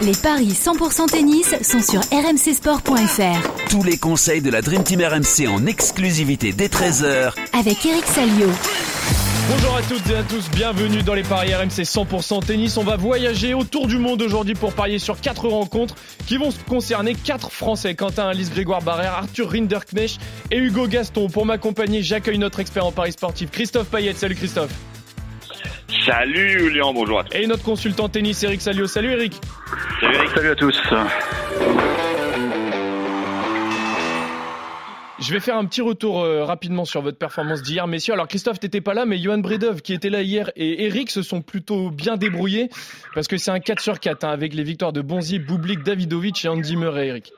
Les paris 100% tennis sont sur rmcsport.fr. Tous les conseils de la Dream Team RMC en exclusivité dès 13h avec Eric Salio. Bonjour à toutes et à tous, bienvenue dans les paris RMC 100% tennis. On va voyager autour du monde aujourd'hui pour parier sur quatre rencontres qui vont concerner quatre Français. Quentin Alice, Grégoire Barrère, Arthur Rinderknecht et Hugo Gaston. Pour m'accompagner, j'accueille notre expert en paris sportif, Christophe Payet. Salut Christophe. Salut Julien, bonjour à tous. Et notre consultant tennis Eric Salio. Salut Eric. Salut Eric. Salut à tous. Je vais faire un petit retour euh, rapidement sur votre performance d'hier, messieurs. Alors Christophe, t'étais pas là, mais Johan Bredov, qui était là hier, et Eric se sont plutôt bien débrouillés, parce que c'est un 4 sur 4, hein, avec les victoires de Bonzi, Bublik, Davidovic et Andy Murray, Eric.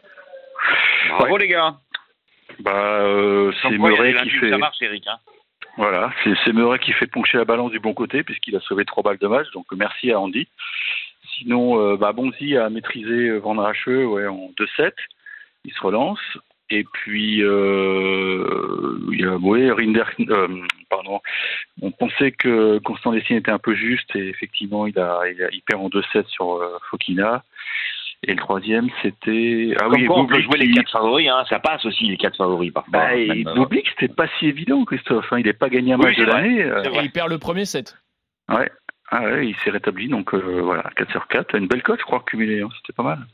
Bravo les gars. Bah, euh, c'est Murray qui fait. Ça marche, Eric. Hein. Voilà, c'est Murray qui fait pencher la balance du bon côté, puisqu'il a sauvé trois balles de match, donc merci à Andy. Sinon, euh, bah, Bonzi a maîtrisé Van Racheux ouais, en 2-7. Il se relance. Et puis, euh, il y a, Rinder, euh, pardon. On pensait que Constant Dessine était un peu juste et effectivement, il il, perd en 2-7 sur euh, Fokina. Et le troisième, c'était. Ah oui, on peut jouer les quatre favoris, hein. ça passe aussi les quatre favoris parfois. Bah, Bublik, c'était pas si évident, Christophe. Hein. Il n'est pas gagné un match de l'année. Et il perd le premier set. Ouais, ah ouais il s'est rétabli, donc euh, voilà, 4 sur 4. Une belle cote, je crois, cumulée, hein. c'était pas mal.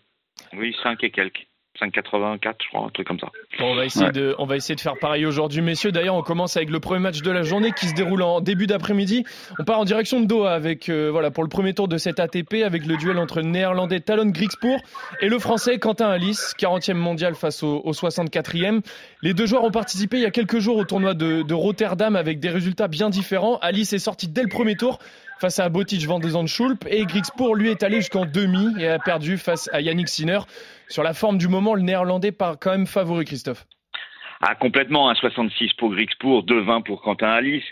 Oui, 5 et quelques. 5,84, je crois, un truc comme ça. Bon, on, va essayer de, on va essayer de faire pareil aujourd'hui, messieurs. D'ailleurs, on commence avec le premier match de la journée qui se déroule en début d'après-midi. On part en direction de Doha avec, euh, voilà, pour le premier tour de cette ATP, avec le duel entre le néerlandais Talon Griekspoor et le français Quentin Alice, 40e mondial face au, au, 64e. Les deux joueurs ont participé il y a quelques jours au tournoi de, de Rotterdam avec des résultats bien différents. Alice est sorti dès le premier tour face à Botic Van de Zandschulp et Griekspoor lui est allé jusqu'en demi et a perdu face à Yannick Sinner. Sur la forme du moment, le néerlandais part quand même favori, Christophe. Ah, complètement, 1,66 pour Griekspoor, 2,20 pour Quentin Alice.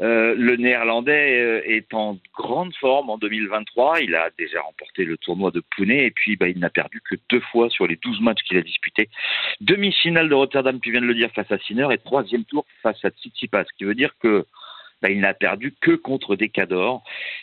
Euh, le néerlandais euh, est en grande forme en 2023. Il a déjà remporté le tournoi de Pune et puis bah, il n'a perdu que deux fois sur les 12 matchs qu'il a disputés. Demi-finale de Rotterdam, tu viens de le dire, face à Sinner et troisième tour face à Tsitsipas, ce qui veut dire que bah, il n'a perdu que contre des cadors.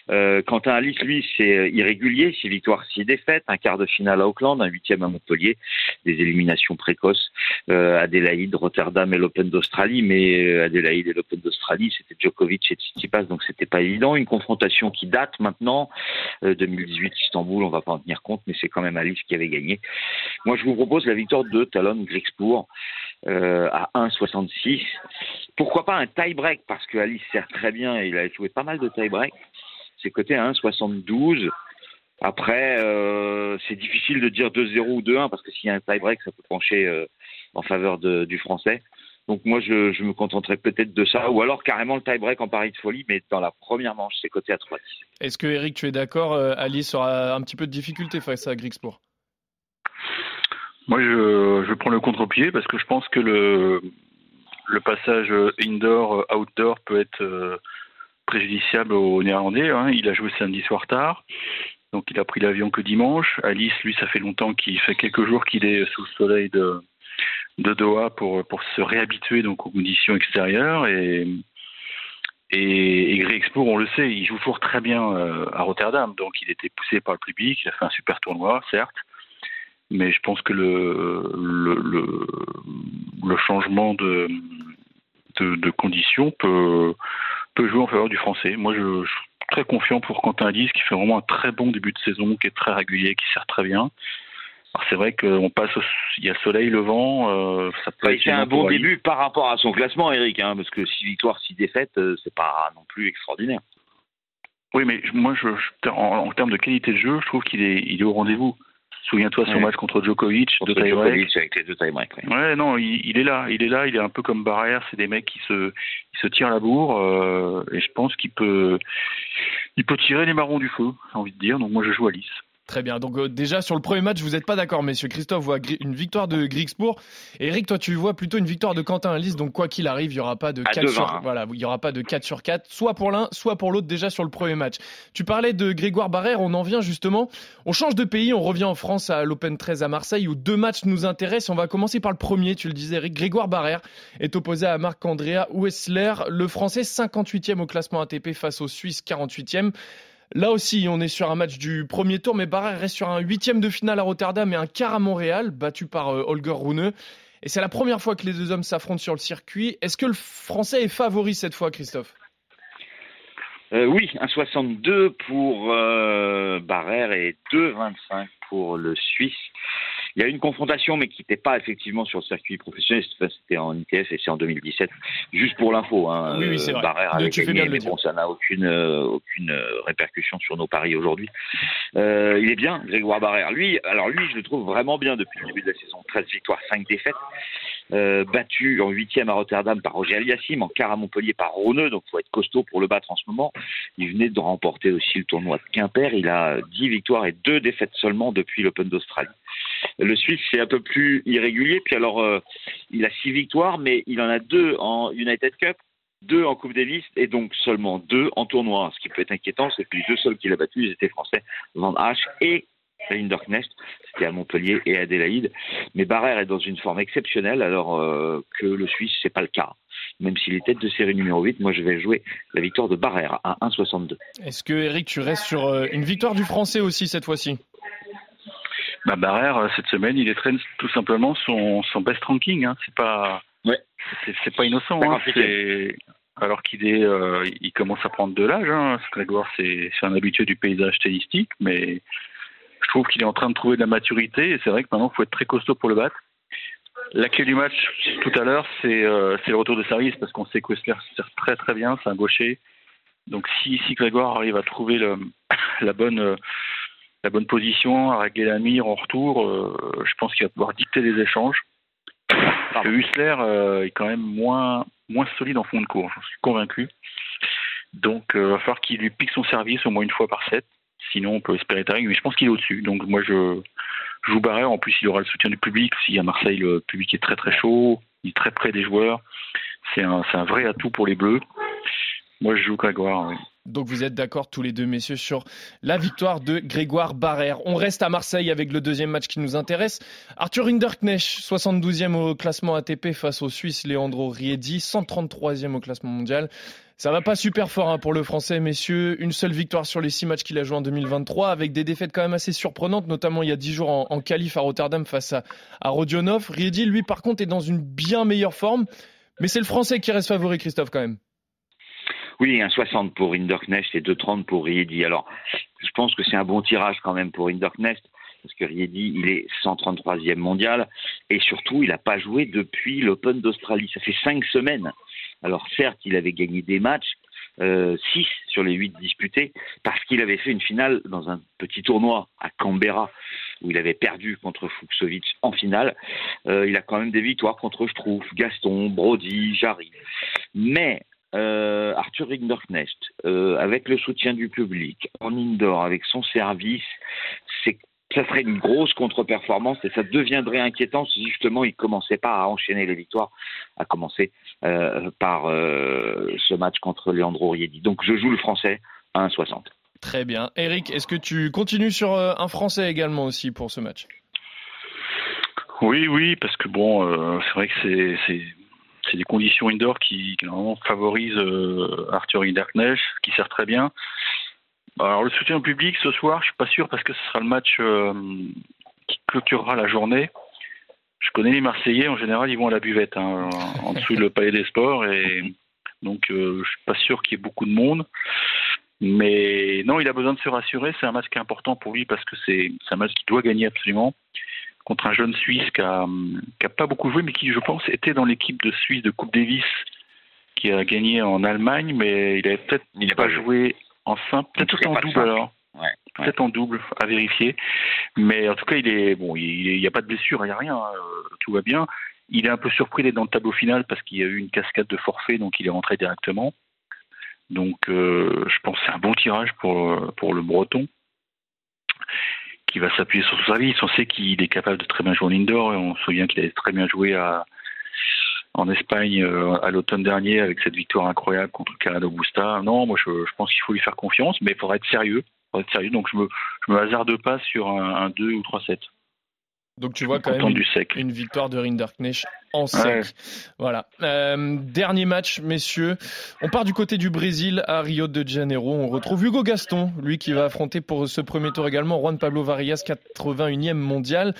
Euh, Quentin Alice, lui, c'est irrégulier, six victoires, six défaites, un quart de finale à Auckland, un huitième à Montpellier, des éliminations précoces, euh, Adélaïde, Rotterdam et l'Open d'Australie, mais euh, Adélaïde et l'Open d'Australie, c'était Djokovic et Tsitsipas, donc c'était pas évident. Une confrontation qui date maintenant, euh, 2018 Istanbul, on va pas en tenir compte, mais c'est quand même Alice qui avait gagné. Moi, je vous propose la victoire de Talon Griekspoor euh, à 1,66. Pourquoi pas un tie-break Parce que Alice sert très bien et il a joué pas mal de tie-break. C'est coté à 1,72. Après, euh, c'est difficile de dire 2-0 ou 2-1 parce que s'il y a un tie-break, ça peut pencher euh, en faveur du français. Donc moi, je, me contenterai peut-être de ça, ou alors carrément le tie-break en pari de folie, mais dans la première manche, c'est coté à 3-10. Est-ce que Eric, tu es d'accord Alice aura un petit peu de difficulté face à Griekspoor moi, je, je prends le contre-pied parce que je pense que le, le passage indoor-outdoor peut être préjudiciable aux Néerlandais. Hein. Il a joué samedi soir tard, donc il a pris l'avion que dimanche. Alice, lui, ça fait longtemps qu'il fait quelques jours qu'il est sous le soleil de, de Doha pour, pour se réhabituer donc aux conditions extérieures et et, et on le sait, il joue toujours très bien euh, à Rotterdam, donc il était poussé par le public, il a fait un super tournoi, certes, mais je pense que le, le, le, le changement de, de, de, conditions peut, peut jouer en faveur du français. Moi, je, je suis très confiant pour Quentin Alice, qui fait vraiment un très bon début de saison, qui est très régulier, qui sert très bien. C'est vrai qu'on passe, au, il y a soleil, le vent, euh, ça peut C'est un bon début par rapport à son classement, Eric, hein, parce que 6 victoires, 6 défaites, euh, c'est pas non plus extraordinaire. Oui, mais moi, je, je en, en, termes de qualité de jeu, je trouve qu'il est, il est au rendez-vous. Souviens-toi son Ouais. match contre Djokovic, Contre de tie-break. Djokovic avec les deux tie-break. ouais. Ouais, non, il, il est là, il est là, il est un peu comme Barrière, c'est des mecs qui se, qui se tirent la bourre, euh, et je pense qu'il peut, il peut tirer les marrons du feu, j'ai envie de dire. Donc moi, je joue à Alice. Très bien. Donc euh, déjà sur le premier match, vous n'êtes pas d'accord, messieurs. Christophe voit une victoire de Griekspoor. Et Eric, toi, tu vois plutôt une victoire de Quentin Alice. Donc quoi qu'il arrive, il y aura pas de À 4 2-20, sur hein. voilà, il y aura pas de 4 sur 4, soit pour l'un, soit pour l'autre déjà sur le premier match. Tu parlais de Grégoire Barrère, on en vient justement. On change de pays, on revient en France à l'Open 13 à Marseille où deux matchs nous intéressent. On va commencer par le premier, tu le disais Eric. Grégoire Barrère est opposé à Marc-Andrea Wessler, le français 58e au classement ATP face au Suisse 48e. Là aussi, on est sur un match du premier tour, mais Barrère reste sur un huitième de finale à Rotterdam et un quart à Montréal, battu par euh, Holger Rune. Et c'est la première fois que les deux hommes s'affrontent sur le circuit. Est-ce que le Français est favori cette fois, Christophe? Euh, Oui, un 62 pour euh, Barrère et 2,25 pour le Suisse. Il y a eu une confrontation, mais qui n'était pas effectivement sur le circuit professionnel. C'était en ITF et c'est en 2017. Juste pour l'info, hein, oui, oui, c'est vrai. Barrère avait gagné, mais bon, ça n'a aucune euh, aucune répercussion sur nos paris aujourd'hui. Euh, il est bien, Grégoire Barrère. Lui, alors lui, je le trouve vraiment bien depuis le début de la saison. 13 victoires, 5 défaites. Euh, battu en huitième à Rotterdam par Roger Aliassim, en quart à Montpellier par Roneux, donc il faut être costaud pour le battre en ce moment. Il venait de remporter aussi le tournoi de Quimper, il a 10 victoires et 2 défaites seulement depuis l'Open d'Australie. Le Suisse, c'est un peu plus irrégulier, puis alors euh, il a 6 victoires, mais il en a 2 en United Cup, 2 en Coupe Davis et donc seulement 2 en tournoi. Ce qui peut être inquiétant, c'est que les deux seuls qu'il a battus, ils étaient français, Van Hache et Rinderknecht, c'était à Montpellier et à Adélaïde. Mais Barrère est dans une forme exceptionnelle, alors euh, que le Suisse, c'est pas le cas. Même s'il est tête de série numéro 8, moi je vais jouer la victoire de Barrère à 1,62. Est-ce que Eric, tu restes sur euh, une victoire du Français aussi cette fois-ci? Bah, Barrère, euh, cette semaine, il traîne tout simplement son, son best ranking. Hein. C'est pas, ouais. c'est, pas innocent. Hein. alors qu'il est, il commence à prendre de l'âge. Hein. Grégoire, c'est, c'est un habitué du paysage tennistique, mais je trouve qu'il est en train de trouver de la maturité et c'est vrai que maintenant il faut être très costaud pour le battre. La clé du match tout à l'heure, c'est euh, le retour de service parce qu'on sait que Wessler sert très très bien, c'est un gaucher. Donc si, si Grégoire arrive à trouver le, la bonne euh, la bonne position, à régler la mire en retour, euh, je pense qu'il va pouvoir dicter les échanges. Parce que Hussler est quand même moins, moins solide en fond de cours, j'en suis convaincu. Donc il va falloir qu'il lui pique son service au moins une fois par set. Sinon, on peut espérer Taring, mais je pense qu'il est au-dessus. Donc moi, je, joue Barrère. En plus, il aura le soutien du public. Si à Marseille, le public est très très chaud, il est très près des joueurs. C'est un, un vrai atout pour les Bleus. Moi, je joue Grégoire. Donc vous êtes d'accord tous les deux, messieurs, sur la victoire de Grégoire Barrère. On reste à Marseille avec le deuxième match qui nous intéresse. Arthur Hinderknecht, 72e au classement ATP face au Suisse Leandro Riedi, 133e au classement mondial. Ça va pas super fort hein, pour le Français, messieurs. Une seule victoire sur les six matchs qu'il a joué en 2023, avec des défaites quand même assez surprenantes, notamment il y a dix jours en, en qualif à Rotterdam face à, à Rodionov. Riedi, lui, par contre, est dans une bien meilleure forme. Mais c'est le Français qui reste favori, Christophe, quand même. Oui, un 60 pour Hinderknecht et 2,30 pour Riedi. Alors, je pense que c'est un bon tirage quand même pour Hinderknecht parce que Riedi, il est 133e mondial, et surtout, il n'a pas joué depuis l'Open d'Australie. Ça fait cinq semaines. Alors certes, il avait gagné des matchs, euh, 6 sur les 8 disputés, parce qu'il avait fait une finale dans un petit tournoi à Canberra, où il avait perdu contre Fuxovic en finale. Euh, il a quand même des victoires contre Struff, Gaston, Brody, Jarry. Mais euh, Arthur Rinderknecht, euh, avec le soutien du public, en indoor, avec son service, c'est ça serait une grosse contre-performance et ça deviendrait inquiétant si justement il commençait pas à enchaîner les victoires, à commencer euh, par euh, ce match contre Leandro Riedi. Donc je joue le français à 1,60. Très bien. Eric, est-ce que tu continues sur euh, un français également aussi pour ce match? Oui, oui, parce que bon, c'est vrai que c'est c'est des conditions indoor qui, normalement favorisent euh, Arthur Hinderknecht, qui sert très bien. Alors le soutien public ce soir, je suis pas sûr parce que ce sera le match euh, qui clôturera la journée. Je connais les Marseillais, en général, ils vont à la buvette, hein, en dessous le Palais des Sports, et donc euh, je suis pas sûr qu'il y ait beaucoup de monde. Mais non, il a besoin de se rassurer. C'est un match qui est important pour lui parce que c'est un match qu'il doit gagner absolument contre un jeune Suisse qui a, qui a pas beaucoup joué, mais qui, je pense, était dans l'équipe de Suisse de Coupe Davis qui a gagné en Allemagne, mais il avait peut-être pas joué en simple, peut-être en double alors. Peut-être en double, à vérifier. Mais en tout cas, il est bon. Il n'y a pas de blessure, il n'y a rien. Hein, tout va bien. Il est un peu surpris d'être dans le tableau final parce qu'il y a eu une cascade de forfait, donc il est rentré directement. Donc, euh, je pense que c'est un bon tirage pour pour le Breton qui va s'appuyer sur son service. On sait qu'il est capable de très bien jouer en indoor. Et on se souvient qu'il a très bien joué à, en Espagne euh, à l'automne dernier avec cette victoire incroyable contre Canada Augusta. Non, moi je, pense qu'il faut lui faire confiance, mais il faudra être sérieux. être sérieux. Donc je me, je me hasarde pas sur un, 2 ou 3-7. Donc tu vois quand même une, une, victoire de Rinderknecht en sec. Voilà. Euh, dernier match, messieurs. On part du côté du Brésil à Rio de Janeiro. On retrouve Hugo Gaston, lui qui va affronter pour ce premier tour également Juan Pablo Varillas, 81e mondial.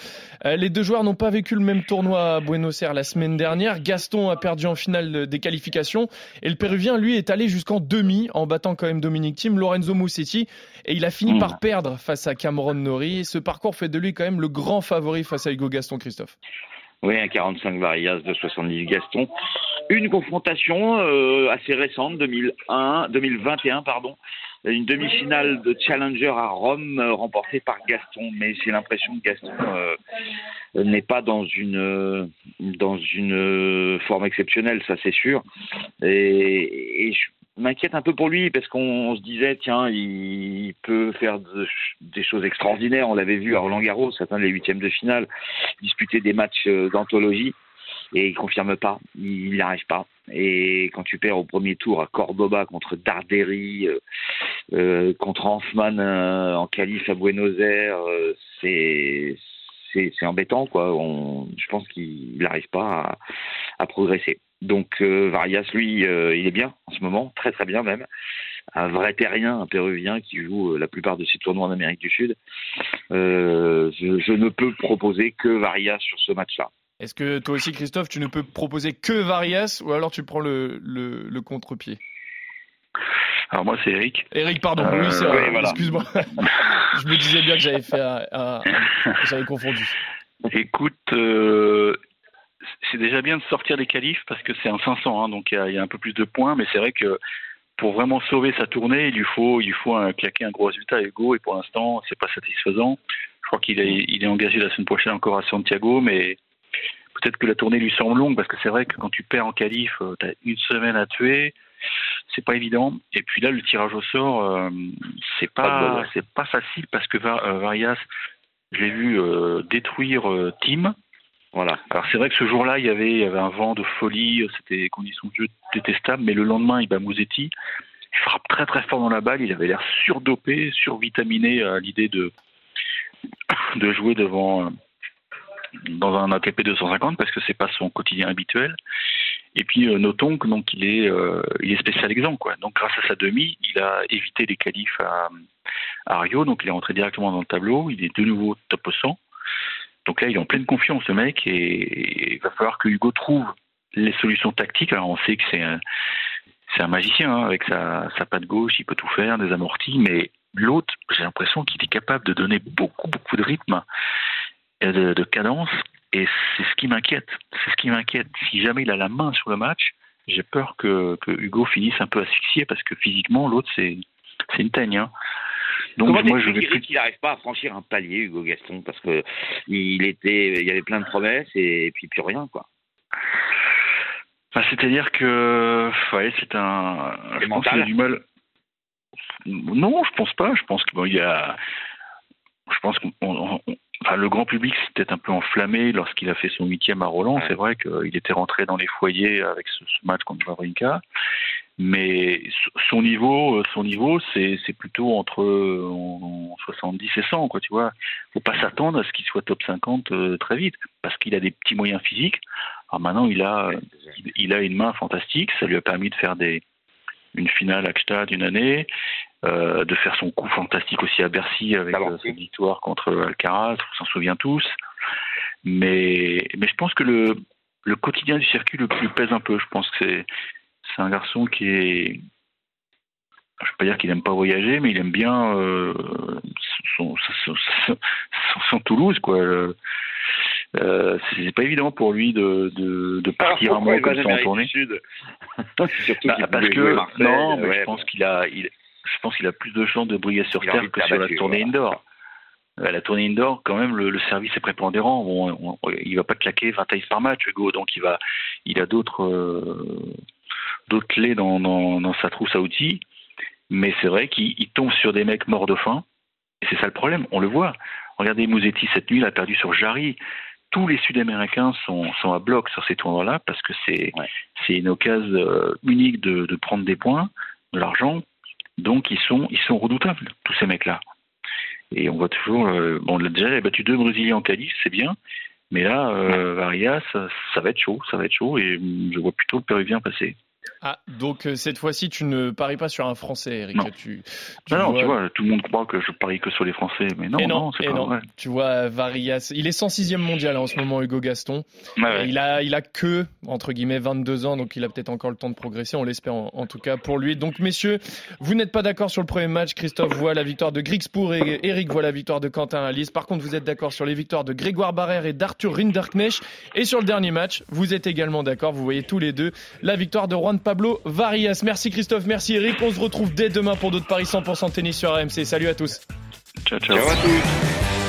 Euh, les deux joueurs n'ont pas vécu le même tournoi à Buenos Aires la semaine dernière. Gaston a perdu en finale des qualifications et le Péruvien, lui, est allé jusqu'en demi en battant quand même Dominique Thiem, Lorenzo Musetti et il a fini mmh. par perdre face à Cameron Nori. Ce parcours fait de lui quand même le grand favori face à Hugo Gaston, Christophe. Oui, un 45 Varillas de 70 Gaston. Une confrontation euh, assez récente, 2001, 2021, pardon. Une demi-finale de Challenger à Rome euh, remportée par Gaston. Mais j'ai l'impression que Gaston euh, n'est pas dans une dans une forme exceptionnelle, ça c'est sûr. Et je m'inquiète un peu pour lui parce qu'on se disait tiens il peut faire des choses extraordinaires. On l'avait vu à Roland Garros certains les huitièmes de finale disputer des matchs euh, d'anthologie et il confirme pas. Il n'y arrive pas. Et quand tu perds au premier tour à Cordoba contre Darderi euh, euh contre Hanfman en qualif à Buenos Aires c'est c'est embêtant quoi. Je pense qu'il n'arrive pas à progresser donc euh, Varias, lui, euh, il est bien en ce moment, très très bien même. Un vrai terrien, un péruvien qui joue euh, la plupart de ses tournois en Amérique du Sud. Je, ne peux proposer que Varias sur ce match-là. Est-ce que toi aussi, Christophe, tu ne peux proposer que Varias ou alors tu prends le, le, contre-pied? Alors moi c'est Eric. Eric, pardon. oui, c'est Excuse-moi. je me disais bien que j'avais fait, j'avais confondu. Écoute, c'est déjà bien de sortir des qualifs parce que c'est un 500, hein, donc il y, a un peu plus de points, mais c'est vrai que pour vraiment sauver sa tournée, il lui faut, il faut un, claquer un gros résultat à Hugo, et pour l'instant, c'est pas satisfaisant. Je crois qu'il est, il est engagé la semaine prochaine encore à Santiago, mais peut-être que la tournée lui semble longue parce que c'est vrai que quand tu perds en qualif, euh, tu as une semaine à tuer, c'est pas évident. Et puis là, le tirage au sort, euh, c'est pas, c'est pas facile parce que euh, Varias, je l'ai vu détruire Tim voilà. Alors c'est vrai que ce jour-là, il y avait, il y avait un vent de folie, c'était des conditions de jeu détestables, mais le lendemain, il bat Mouzetti. Il frappe très très fort dans la balle, il avait l'air surdopé, survitaminé à l'idée de, de jouer devant dans un ATP 250 parce que c'est pas son quotidien habituel. Et puis euh, notons que donc il est euh, il est spécial exemple quoi. Donc grâce à sa demi, il a évité les qualifs à, à Rio, donc il est rentré directement dans le tableau. Il est de nouveau top 100. Donc là, il est en pleine confiance, ce mec, et il va falloir que Hugo trouve les solutions tactiques. Alors on sait que c'est un, magicien, hein, avec sa, patte gauche, il peut tout faire, des amortis, mais l'autre, j'ai l'impression qu'il est capable de donner beaucoup, beaucoup de rythme et de, de cadence, et c'est ce qui m'inquiète. C'est ce qui m'inquiète. Si jamais il a la main sur le match, j'ai peur que, Hugo finisse un peu asphyxié, parce que physiquement, l'autre, c'est, c'est une teigne. Hein. Donc Comment moi je vais qu'il n'arrive pas à franchir un palier, Hugo Gaston, parce que il était, il y avait plein de promesses et, puis plus rien quoi. c'est-à-dire que, ouais, c'est un. Je pense qu'il a du mal. Non, je pense pas. Je pense qu'il y a. Je pense qu'on le grand public s'est peut-être un peu enflammé lorsqu'il a fait son huitième à Roland. C'est vrai qu'il était rentré dans les foyers avec ce, match contre Wawrinka. Mais son niveau, euh, son niveau, c'est, plutôt entre 70 et 100, quoi, tu vois. Faut pas s'attendre à ce qu'il soit top 50 euh, très vite, parce qu'il a des petits moyens physiques. Alors maintenant, il a, il a une main fantastique. Ça lui a permis de faire des, une finale à Gstad une année. Euh, de faire son coup fantastique aussi à Bercy avec euh, sa victoire contre Alcaraz, on s'en souvient tous. Mais, mais je pense que le, le quotidien du circuit le plus pèse un peu. Je pense que c'est, c'est un garçon qui est. Je ne vais pas dire qu'il n'aime pas voyager, mais il aime bien euh, son, son, son, Toulouse, quoi. Euh, c'est pas évident pour lui de, de, de partir un mois comme ça en tournée. bah, parce que non, mais je pense qu'il a, il, je pense qu'il a plus de chances de briller sur terre que sur la tournée indoor. À la tournée indoor, quand même, le, service est prépondérant. Bon, il va pas claquer 20 tailles par match, Hugo. Donc il va, il a d'autres, euh, d'autres clés dans, dans, dans, sa trousse à outils. Mais c'est vrai qu'il tombe sur des mecs morts de faim. Et c'est ça le problème. On le voit. Regardez Mouzetti cette nuit, il a perdu sur Jarry. Tous les Sud-Américains sont, sont à bloc sur ces tournois-là parce que c'est, une occasion euh, unique de, de prendre des points, de l'argent donc ils sont, ils sont redoutables, tous ces mecs-là. Et on voit toujours, euh, bon, déjà, il a battu deux Brésiliens en qualif, c'est bien, Mais là, euh, Varias, ça, ça va être chaud, ça va être chaud, et je vois plutôt le Péruvien passer. Ah, donc euh, cette fois-ci, tu ne paries pas sur un Français, Eric. Non. Tu, Non, non, vois- tu vois, tout le monde croit que je parie que sur les Français, mais non, et non, non, c'est pas non. vrai. Tu vois, Varias, il est 106e mondial hein, en ce moment, Hugo Gaston. Ouais. Il a, il a que, entre guillemets, 22 ans, donc il a peut-être encore le temps de progresser, on l'espère en, en tout cas pour lui. Donc messieurs, vous n'êtes pas d'accord sur le premier match. Christophe voit la victoire de Grixpour et Eric voit la victoire de Quentin Alice. Par contre, vous êtes d'accord sur les victoires de Grégoire Barrère et d'Arthur Rinderknecht. Et sur le dernier match, vous êtes également d'accord, vous voyez tous les deux, la victoire de Pablo Varias. Merci Christophe, merci Eric. On se retrouve dès demain pour d'autres paris 100% tennis sur RMC. Salut à tous. Ciao, ciao. Ciao à tous.